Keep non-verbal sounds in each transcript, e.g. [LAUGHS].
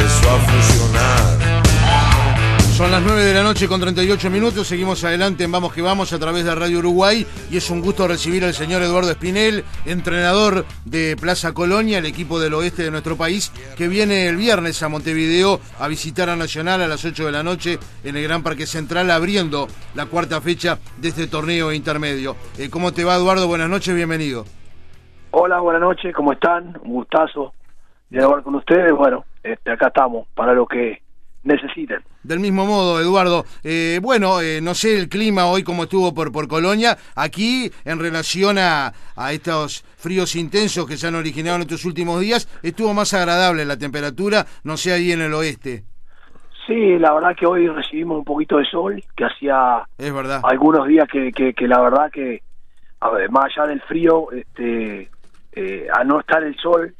empezó a funcionar. Son las 9 de la noche con 38 minutos, seguimos adelante en Vamos que Vamos a través de Radio Uruguay y es un gusto recibir al señor Eduardo Espinel, entrenador de Plaza Colonia, el equipo del oeste de nuestro país, que viene el viernes a Montevideo a visitar a Nacional a las 8 de la noche en el Gran Parque Central, abriendo la cuarta fecha de este torneo intermedio. Eh, ¿Cómo te va Eduardo? Buenas noches, bienvenido. Hola, buenas noches, ¿cómo están? Un gustazo de hablar con ustedes. Bueno, este, acá estamos para lo que necesiten. Del mismo modo, Eduardo, eh, bueno, eh, no sé el clima hoy como estuvo por, por Colonia, aquí en relación a, a estos fríos intensos que se han originado en estos últimos días, estuvo más agradable la temperatura, no sé ahí en el oeste. Sí, la verdad que hoy recibimos un poquito de sol, que hacía Es verdad. algunos días que, que, que la verdad que, a ver, más allá del frío, este, eh, al no estar el sol,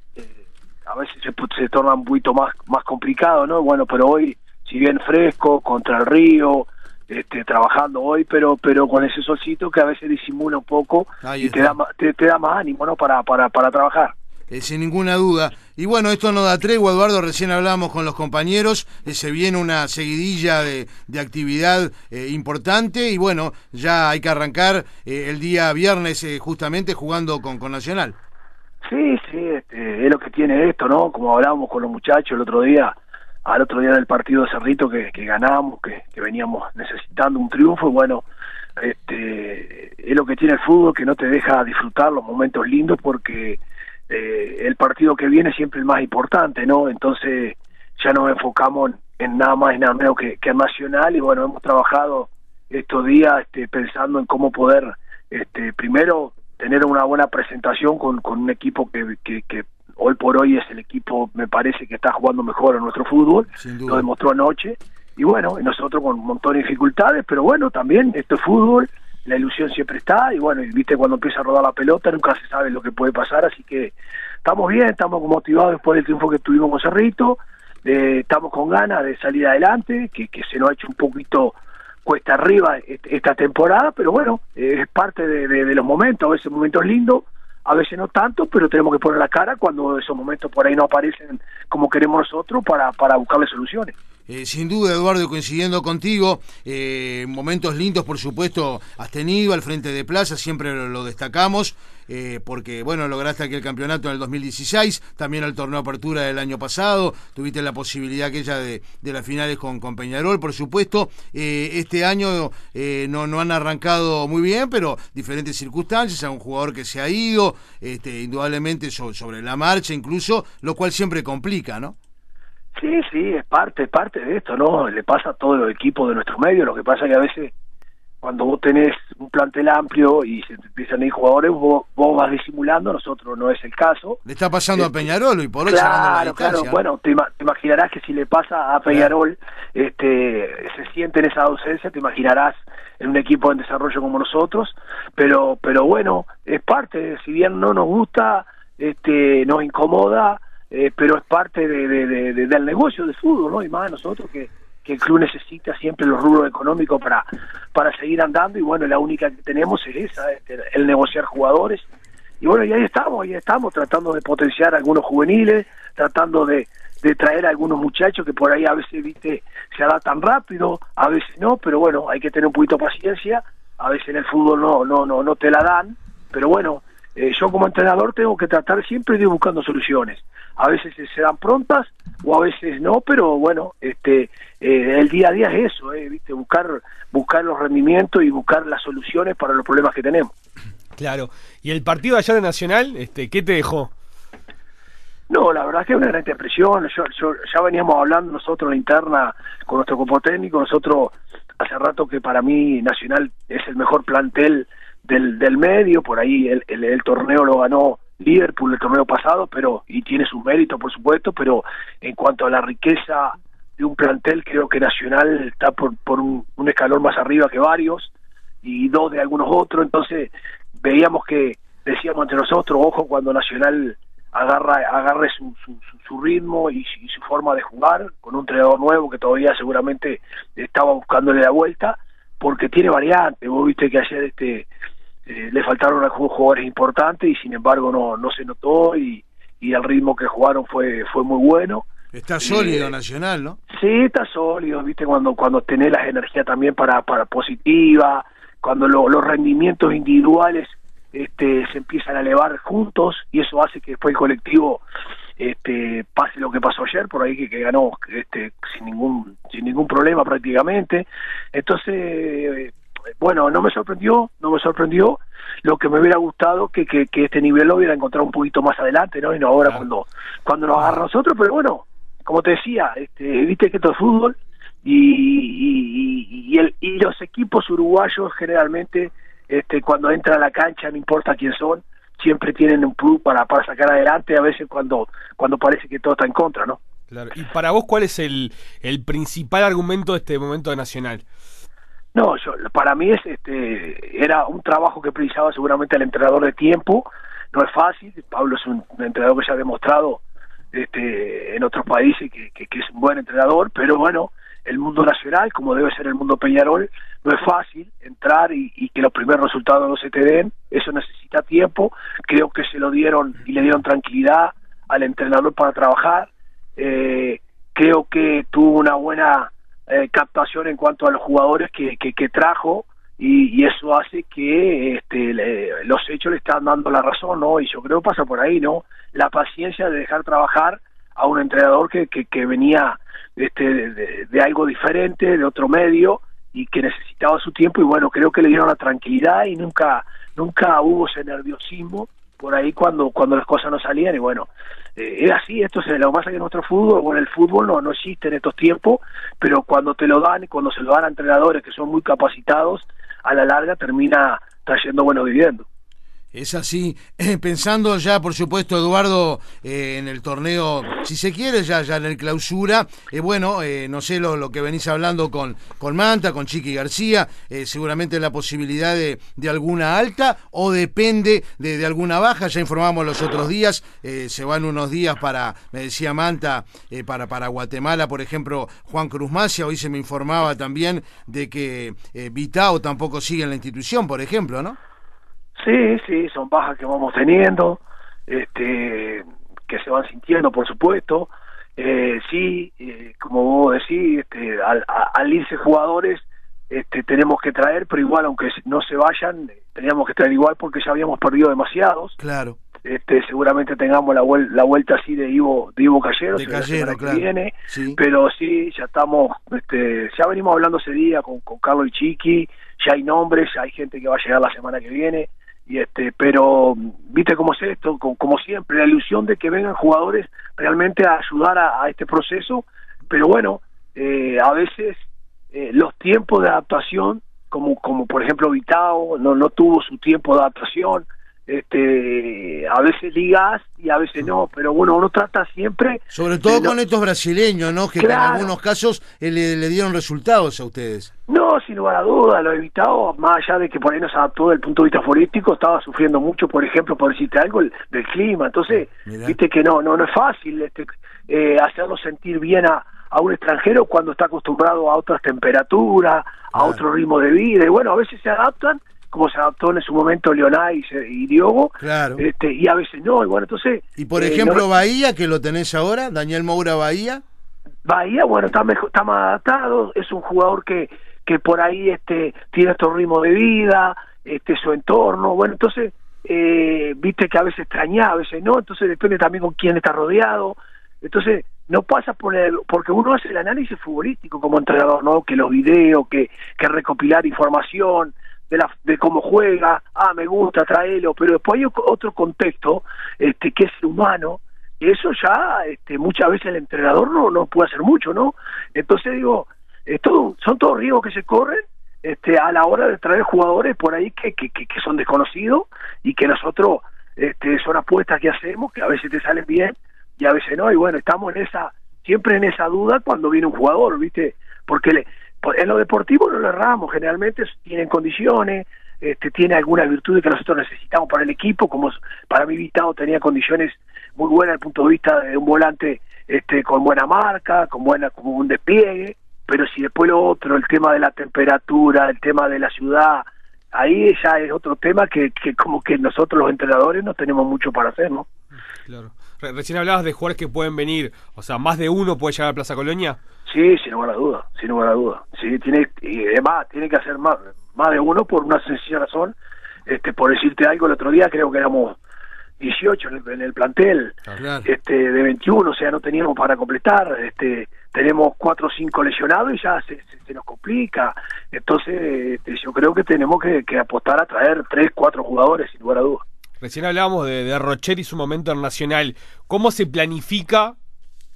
a veces se, se torna un poquito más, más complicado, ¿no? Bueno, pero hoy, si bien fresco, contra el río, este, trabajando hoy, pero pero con ese solcito que a veces disimula un poco Ahí y te da, te, te da más ánimo, ¿no? Para, para, para trabajar. Eh, sin ninguna duda. Y bueno, esto no da tregua, Eduardo, recién hablábamos con los compañeros, eh, se viene una seguidilla de, de actividad eh, importante y bueno, ya hay que arrancar eh, el día viernes eh, justamente jugando con, con Nacional. Sí, sí, este, es lo tiene esto, ¿no? Como hablábamos con los muchachos el otro día, al otro día del partido de Cerrito que, ganamos, que, veníamos necesitando un triunfo, y bueno, este, es lo que tiene el fútbol, que no te deja disfrutar los momentos lindos porque eh, el partido que viene siempre es el más importante, ¿no? Entonces ya nos enfocamos en, nada más y nada menos que, que Nacional y bueno, hemos trabajado estos días este, pensando en cómo poder, este, primero, tener una buena presentación con, con un equipo que, que, que hoy por hoy es el equipo, me parece que está jugando mejor en nuestro fútbol, lo demostró anoche, y bueno, nosotros con un montón de dificultades, pero bueno, también esto es fútbol, la ilusión siempre está, y bueno, y viste cuando empieza a rodar la pelota, nunca se sabe lo que puede pasar, así que estamos bien, estamos motivados después del triunfo que tuvimos con Cerrito, eh, estamos con ganas de salir adelante, que, que se nos ha hecho un poquito cuesta arriba est- esta temporada, pero bueno, eh, es parte de, de- de los momentos, a veces momentos lindos, a veces no tanto, pero tenemos que poner la cara cuando esos momentos por ahí no aparecen como queremos nosotros para, para buscarle soluciones. Eh, sin duda, Eduardo, coincidiendo contigo, eh, momentos lindos, por supuesto, has tenido al frente de Plaza, siempre lo, destacamos, eh, porque, bueno, lograste aquel campeonato en el 2016, también el torneo Apertura del año pasado, tuviste la posibilidad aquella de, de las finales con, con Peñarol, por supuesto, este año no, no han arrancado muy bien, pero diferentes circunstancias, a un jugador que se ha ido, este, indudablemente so- sobre la marcha incluso, lo cual siempre complica, ¿no? Sí, sí, es parte, es parte de esto, ¿no? Le pasa a todos los equipos de nuestro medio, lo que pasa es que a veces cuando vos tenés un plantel amplio y se te empiezan a ir jugadores, vos, vos vas disimulando, nosotros no es el caso. Le está pasando a Este, Peñarol y por hoy Claro, claro. Bueno, te imaginarás que si le pasa a Peñarol, este, se siente en esa ausencia, te imaginarás en un equipo en desarrollo como nosotros, pero, pero bueno, es parte, si bien no nos gusta, este, nos incomoda, eh, pero es parte de, de- de- de- del negocio del fútbol, ¿no? Y más nosotros que, que el club necesita siempre los rubros económicos para, para seguir andando y bueno, la única que tenemos es esa, este, el negociar jugadores y bueno, y ahí estamos, ahí estamos, tratando de potenciar algunos juveniles, tratando de, de traer a algunos muchachos que por ahí a veces, viste, se adaptan rápido, a veces no, pero bueno, hay que tener un poquito de paciencia, a veces en el fútbol no, no, no, no te la dan, pero bueno, eh, yo como entrenador tengo que tratar siempre de ir buscando soluciones. A veces se dan prontas o a veces no, pero bueno, este, eh, el día a día es eso, eh, viste, buscar, buscar los rendimientos y buscar las soluciones para los problemas que tenemos. Claro. ¿Y el partido allá de Nacional, este, qué te dejó? No, la verdad que es una gran impresión. Yo, yo- ya veníamos hablando nosotros en la interna con nuestro cuerpo técnico. Nosotros hace rato que para mí Nacional es el mejor plantel del, del medio. Por ahí el, el- el torneo lo ganó Liverpool el torneo pasado, pero y tiene sus méritos, por supuesto. Pero en cuanto a la riqueza de un plantel, creo que Nacional está por, por un, escalón más arriba que varios y dos de algunos otros. Entonces veíamos que decíamos entre nosotros, ojo cuando Nacional agarra agarre su, su, su- su ritmo y, su- y su forma de jugar con un entrenador nuevo que todavía seguramente estaba buscándole la vuelta porque tiene variantes vos viste que ayer este eh, le faltaron algunos jugadores importantes y sin embargo no no se notó y, y el ritmo que jugaron fue fue muy bueno Está sólido Nacional, ¿no? Sí, está sólido, viste, cuando, cuando tenés las energías también para, para positiva, cuando los rendimientos individuales este, se empiezan a elevar juntos y eso hace que después el colectivo este, pase lo que pasó ayer, por ahí que, que ganó este, sin ningún sin ningún problema prácticamente. Entonces, bueno, no me sorprendió, no me sorprendió. Lo que me hubiera gustado que, que, este nivel lo hubiera encontrado un poquito más adelante, ¿no? Y no ahora cuando cuando nos agarra a nosotros, pero bueno, como te decía, este, viste que esto es fútbol y, y, y, el, y los equipos uruguayos generalmente este, cuando entra a la cancha, no importa quién son, siempre tienen un plus para, para sacar adelante, a veces cuando, cuando parece que todo está en contra, ¿no? Claro. ¿Y para vos cuál es el, el principal argumento de este momento de Nacional? No, yo, para mí es este era un trabajo que precisaba seguramente el entrenador de tiempo. No es fácil. Pablo es un, entrenador que ya ha demostrado este, en otros países que, que, es un buen entrenador, pero bueno, el mundo nacional, como debe ser el mundo Peñarol, no es fácil entrar y, y, que los primeros resultados no se te den, eso necesita tiempo, creo que se lo dieron y le dieron tranquilidad al entrenador para trabajar, eh, creo que tuvo una buena eh, captación en cuanto a los jugadores que, que, trajo y, y, eso hace que este, los hechos le están dando la razón, ¿no? Y yo creo que pasa por ahí, ¿no? La paciencia de dejar trabajar a un entrenador que, que, que venía este, de, algo diferente, de otro medio y que necesitaba su tiempo y bueno, creo que le dieron la tranquilidad y nunca nunca hubo ese nerviosismo por ahí cuando cuando las cosas no salían y bueno, eh, era así, esto es lo que pasa que nuestro fútbol, bueno, el fútbol no, no existe en estos tiempos, pero cuando te lo dan y cuando se lo dan a entrenadores que son muy capacitados, a la larga termina trayendo buenos dividendos. Es así, [LAUGHS] pensando ya, por supuesto, Eduardo, eh, en el torneo, si se quiere, ya, ya en el clausura, eh, bueno, eh, no sé lo, lo, que venís hablando con, con Manta, con Chiqui García, seguramente la posibilidad de, de, alguna alta o depende de, de, alguna baja, ya informamos los otros días, se van unos días para, me decía Manta, para, para Guatemala, por ejemplo, Juan Cruz Macia, hoy se me informaba también de que Vitao tampoco sigue en la institución, por ejemplo, ¿no? Sí, sí, son bajas que vamos teniendo, este, que se van sintiendo, por supuesto. Eh, sí, eh, como vos decís, este, al, al, irse jugadores, este, tenemos que traer, pero igual, aunque no se vayan, teníamos que traer igual porque ya habíamos perdido demasiados. Claro. Este, seguramente tengamos la, la vuelta así de Ivo, de Ivo Callero, Callero que viene, pero sí, ya estamos, este, ya venimos hablando ese día con, con Carlos y Chiqui, ya hay nombres, ya hay gente que va a llegar la semana que viene, y este pero viste cómo es esto como, siempre la ilusión de que vengan jugadores realmente a ayudar a, este proceso. Pero bueno eh, a veces eh, los tiempos de adaptación como como por ejemplo Vitao no no tuvo su tiempo de adaptación este a veces ligas y a veces no, pero bueno, uno trata siempre... Sobre todo con estos brasileños, ¿no? Que en algunos casos eh, le, dieron resultados a ustedes. No, sin lugar a duda, lo he evitado, más allá de que por ahí no se adaptó desde el punto de vista forístico, estaba sufriendo mucho, por ejemplo, por decirte algo, del clima, entonces, viste que no, no, no es fácil este, eh, hacerlo sentir bien a, a un extranjero cuando está acostumbrado a otras temperaturas, a otro ritmo de vida, y bueno, a veces se adaptan como se adaptó en su momento Leonay y, Diogo, claro. este, y a veces no, y bueno, entonces... Y por eh, ejemplo Bahía, que lo tenés ahora, Daniel Moura Bahía. Bahía, bueno, está, mejor, está más adaptado, es un jugador que, que por ahí este, tiene estos ritmo de vida, este, su entorno, bueno, entonces, eh, viste que a veces extraña, a veces no, entonces depende también con quién está rodeado, entonces no pasa por el, porque uno hace el análisis futbolístico como entrenador, ¿no? Que los videos, que, que recopilar información, de, la, de cómo juega, ah, me gusta, tráelo, pero después hay otro contexto este, que es humano, y eso ya este, muchas veces el entrenador no, no puede hacer mucho, ¿no? Entonces digo, son todos riesgos que se corren este, a la hora de traer jugadores por ahí que, que, que, son desconocidos y que nosotros este, son apuestas que hacemos, que a veces te salen bien y a veces no, y bueno, estamos en esa, siempre en esa duda cuando viene un jugador, ¿viste? Porque le, en lo deportivo no lo erramos, generalmente tienen condiciones, este, tiene algunas virtudes que nosotros necesitamos para el equipo, como para mi Vitao tenía condiciones muy buenas desde el punto de vista de un volante este, con buena marca, con buena como un despliegue, pero si después lo otro, el tema de la temperatura, el tema de la ciudad, ahí ya es otro tema que, que como que nosotros los entrenadores no tenemos mucho para hacer, ¿no? Claro. Re- Recién hablabas de jugadores que pueden venir, o sea, más de uno puede llegar a Plaza Colonia. Sí, sin lugar a duda, sin lugar a duda. Sí, tiene, y además tiene que hacer más, más de uno por una sencilla razón. Este, por decirte algo, el otro día creo que éramos 18 en el, en el plantel, Claro. este, de 21, o sea, no teníamos para completar. Este, tenemos cuatro o cinco lesionados y ya se, se- se nos complica. Entonces, este, yo creo que tenemos que, que apostar a traer tres, cuatro jugadores, sin lugar a duda. Recién hablábamos de, de Rochet y su momento en Nacional. ¿Cómo se planifica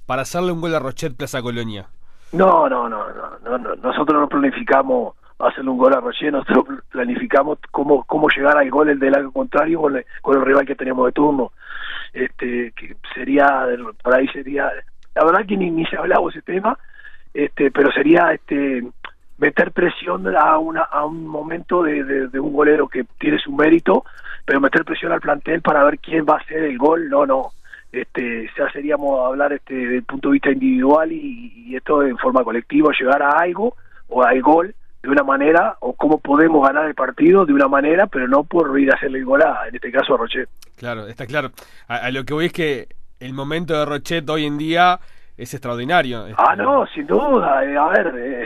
para hacerle un gol a Rochet Plaza Colonia? No, no, no, no, no, no. nosotros no planificamos hacerle un gol a Rocher, nosotros planificamos cómo cómo llegar al gol el del lado contrario con el, rival que tenemos de turno. Este, que sería, por ahí sería, la verdad que ni, ni se hablaba ese tema, este, pero sería este meter presión a una a un momento de, de, de un golero que tiene su mérito, pero meter presión al plantel para ver quién va a hacer el gol, no, no este ya seríamos hablar este del punto de vista individual y, y esto en forma colectiva llegar a algo o al gol de una manera o cómo podemos ganar el partido de una manera pero no por ir a hacerle el gol a en este caso a Rochet Claro, está claro. A, a lo que voy es que el momento de Rochet hoy en día es extraordinario. ah Este, no sin duda eh, a ver eh,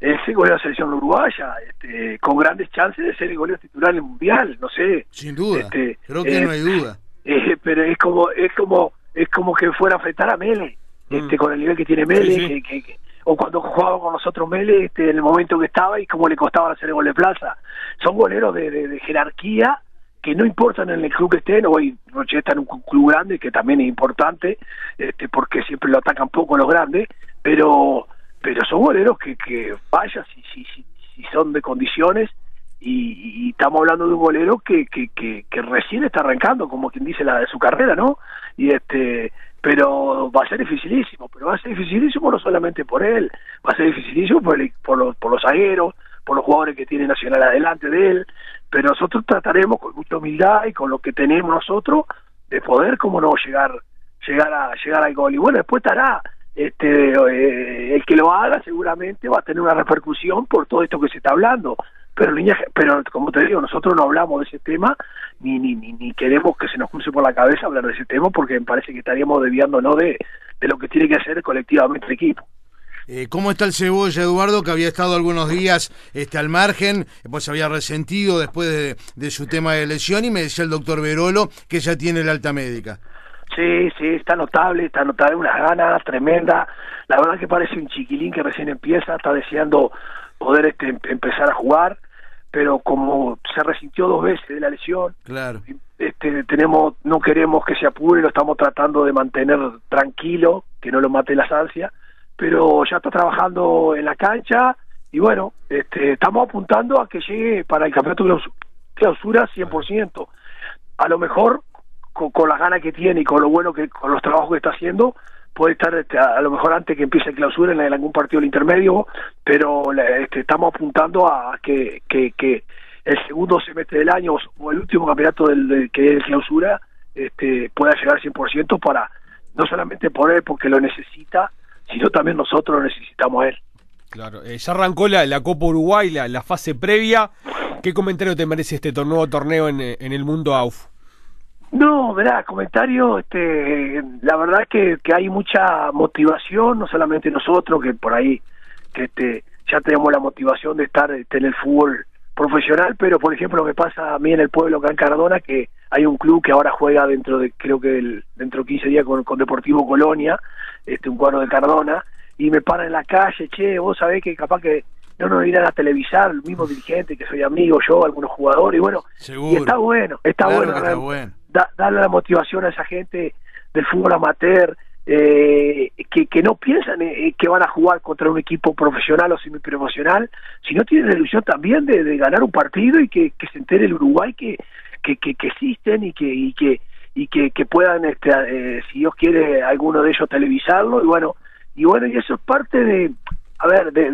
ese gol de la selección uruguaya este, con grandes chances de ser el goleo titular en el mundial no sé Sin duda. Este, Creo que eh, no hay duda. [LAUGHS] Eh, pero es como es como es como que fuera a afectar a Mele este Mm. con el nivel que tiene Mele Sí, sí. que- que- que- o cuando jugaba con nosotros Mele este en el momento que estaba y cómo le costaba hacer el gol de plaza son goleros de, de- de jerarquía que no importan en el club que estén hoy Roche está en un club grande que también es importante este porque siempre lo atacan poco los grandes pero pero son goleros que, que vaya si, si, si, son de condiciones y, y estamos hablando de un golero que, que, que, que recién está arrancando, como quien dice la de su carrera, ¿no? Y este, pero va a ser dificilísimo, pero va a ser dificilísimo no solamente por él, va a ser dificilísimo por, el- por, los, por los zagueros, por los jugadores que tiene Nacional adelante de él, pero nosotros trataremos con mucha humildad y con lo que tenemos nosotros de poder, como no, llegar llegar a llegar al gol. Y bueno, después estará este eh, el que lo haga seguramente va a tener una repercusión por todo esto que se está hablando. Pero pero como te digo nosotros no hablamos de ese tema ni ni, ni ni queremos que se nos cruce por la cabeza hablar de ese tema porque me parece que estaríamos desviándonos de, de lo que tiene que hacer colectivamente el equipo. Eh, ¿Cómo está el cebolla, Eduardo, que había estado algunos días este, al margen, pues se había resentido después de, su tema de lesión y me decía el doctor Verolo que ya tiene el alta médica? Sí, sí, está notable, está notable, unas ganas tremenda. La verdad que parece un chiquilín que recién empieza, está deseando poder este, em- empezar a jugar, pero como se resintió dos veces de la lesión, Claro. este, tenemos, no queremos que se apure, lo estamos tratando de mantener tranquilo, que no lo mate las ansias, pero ya está trabajando en la cancha y bueno, este, estamos apuntando a que llegue para el campeonato claus- clausura 100%. A lo mejor con, las ganas que tiene y con lo bueno que con los trabajos que está haciendo puede estar este, a, lo mejor antes que empiece el clausura en, algún partido del intermedio pero este, estamos apuntando a que, el segundo semestre del año o el último campeonato del, que es el clausura este, pueda llegar al 100% para no solamente por él porque lo necesita sino también nosotros lo necesitamos él Claro, eh, ya arrancó la, la Copa Uruguay, la, fase previa. ¿Qué comentario te merece este nuevo torneo en, en el mundo AUF? No, verá, comentario, este, la verdad que, que hay mucha motivación, no solamente nosotros, que por ahí que este, ya tenemos la motivación de estar este, en el fútbol profesional, pero por ejemplo me pasa a mí en el pueblo Gran Cardona que hay un club que ahora juega dentro de, creo que el- dentro de 15 días con, con Deportivo Colonia, este, un cuadro de Cardona, y me paran en la calle, che, vos sabés que capaz que no nos irán a televisar, el mismo dirigente que soy amigo, yo, algunos jugadores, y bueno, Seguro. y está bueno, está Claro bueno, que está bueno. Da- darle la motivación a esa gente del fútbol amateur eh, que, que no piensan eh, que van a jugar contra un equipo profesional o semiprofesional, sino tienen la ilusión también de, de ganar un partido y que, se entere el Uruguay que, que, que, existen y que y que y que, puedan este, eh, si Dios quiere alguno de ellos televisarlo. Y bueno y bueno y eso es parte de a ver de-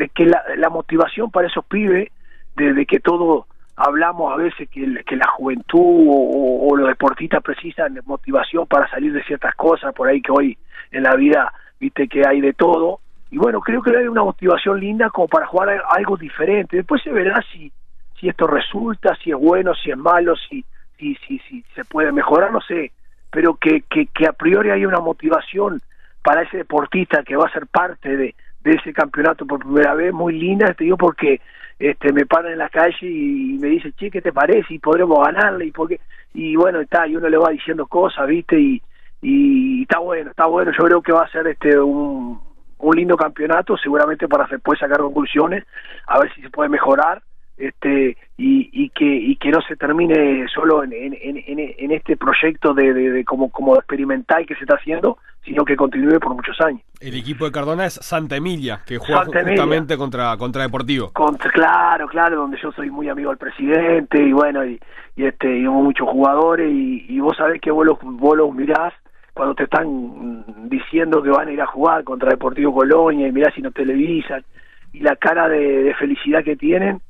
de que la, la motivación para esos pibes de, de que todo hablamos a veces que, la juventud o, los deportistas precisan motivación para salir de ciertas cosas por ahí que hoy en la vida viste que hay de todo. Y bueno creo que hay una motivación linda como para jugar algo diferente. Después se verá si si esto resulta si es bueno si es malo si si si, si se puede mejorar no sé. Pero que, que, que a priori hay una motivación para ese deportista que va a ser parte de, de ese campeonato por primera vez, muy linda, te digo porque este me paran en la calle y me dice, che, ¿qué te parece? Y podremos ganarle, y porque y bueno, está, y uno le va diciendo cosas, ¿viste? Y, y está bueno, está bueno, yo creo que va a ser este un, un lindo campeonato, seguramente para después sacar conclusiones, a ver si se puede mejorar, este y, y que y que no se termine solo en, en, en, en este proyecto de, de, de, como como experimental que se está haciendo sino que continúe por muchos años el equipo de Cardona es Santa Emilia que juega Santa justamente Emilia. contra contra Deportivo contra, claro claro donde yo soy muy amigo del presidente y bueno y, y este y hubo muchos jugadores y, y vos sabés que vos los, vos los mirás cuando te están diciendo que van a ir a jugar contra Deportivo Colonia y mirás si no televisan y la cara de, de felicidad que tienen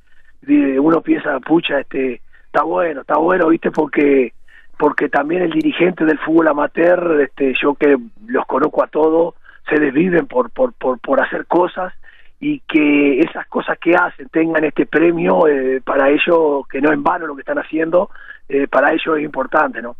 uno piensa, pucha, este, está bueno, está bueno, viste, porque porque también el dirigente del fútbol amateur, este, yo que los conozco a todos, se desviven por, por, por, hacer cosas y que esas cosas que hacen tengan este premio, eh, para ellos, que no en vano lo que están haciendo, eh, para ellos es importante, ¿no?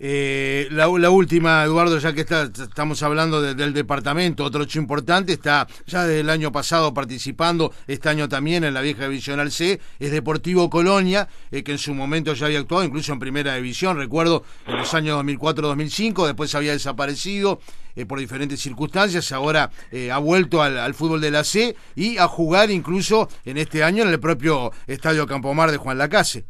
Eh, la, última, Eduardo, ya que está, estamos hablando de, del departamento, otro hecho importante, está ya desde el año pasado participando, este año también en la vieja divisional C, es Deportivo Colonia, eh, que en su momento ya había actuado, incluso en primera división, recuerdo, en los años 2004-2005, después había desaparecido eh, por diferentes circunstancias, ahora eh, ha vuelto al, al, fútbol de la C y a jugar incluso en este año en el propio Estadio Campomar de Juan Lacase.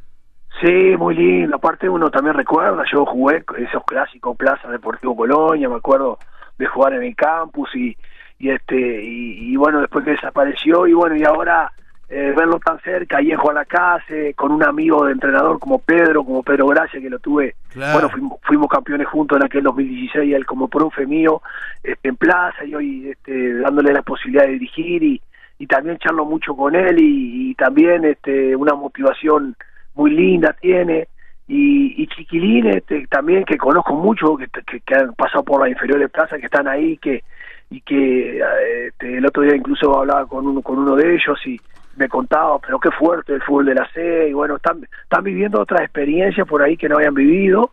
Sí, muy lindo. Aparte uno también recuerda, yo jugué esos clásicos Plaza Deportivo Colonia, me acuerdo de jugar en el campus y, y este y, y bueno después que desapareció y bueno y ahora eh, verlo tan cerca ahí en Juan Lacase con un amigo de entrenador como Pedro, como Pedro Gracia que lo tuve, claro. bueno fuimos, fuimos, campeones juntos en aquel 2016 él como profe mío este, en Plaza y hoy este, dándole la posibilidad de dirigir y, y también charlo mucho con él y, y también este, una motivación muy linda tiene. Y, y Chiquilín este, también que conozco mucho que, que, han pasado por la inferior de plaza que están ahí que y que este, el otro día incluso hablaba con uno con uno de ellos y me contaba pero qué fuerte el fútbol de la C y bueno están están viviendo otras experiencias por ahí que no habían vivido.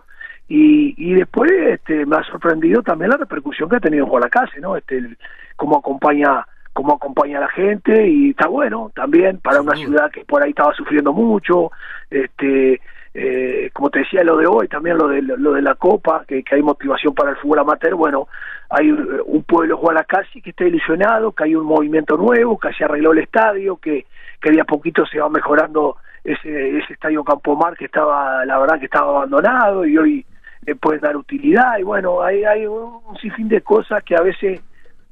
Y, y después este, me ha sorprendido también la repercusión que ha tenido en Guadalacase no este el, cómo acompaña cómo acompaña a la gente y está bueno también para una ciudad que por ahí estaba sufriendo mucho este eh, como te decía lo de hoy también lo de lo de la copa que, que hay motivación para el fútbol amateur bueno hay un pueblo Guadalacasi que está ilusionado que hay un movimiento nuevo que se arregló el estadio que que de a poquito se va mejorando ese ese estadio Campomar que estaba la verdad que estaba abandonado y hoy eh, puede dar utilidad y bueno hay hay un sinfín de cosas que a veces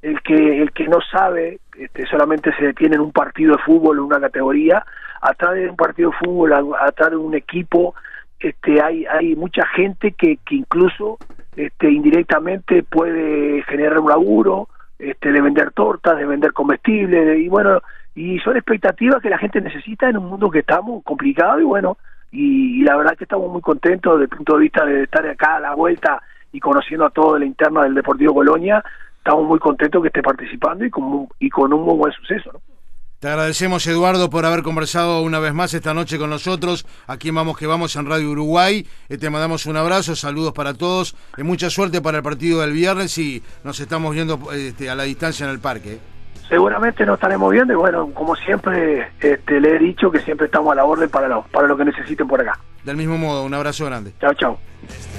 el que el que no sabe este, solamente se detiene en un partido de fútbol en una categoría atrás de un partido de fútbol atrás de un equipo este hay hay mucha gente que, que incluso este indirectamente puede generar un laburo este de vender tortas de vender comestibles de, y bueno y son expectativas que la gente necesita en un mundo que estamos complicado y bueno y, y la verdad que estamos muy contentos desde el punto de vista de estar acá a la vuelta y conociendo a todo de la interna del Deportivo Colonia estamos muy contentos que esté participando y con, y con un muy buen suceso. ¿no? Te agradecemos, Eduardo, por haber conversado una vez más esta noche con nosotros, aquí en Vamos que Vamos en Radio Uruguay. Eh, te mandamos un abrazo, saludos para todos, eh, mucha suerte para el partido del viernes y nos estamos viendo este, a la distancia en el parque. Seguramente nos estaremos viendo y bueno, como siempre este, le he dicho que siempre estamos a la orden para lo, para lo que necesiten por acá. Del mismo modo, un abrazo grande. Chao, chao.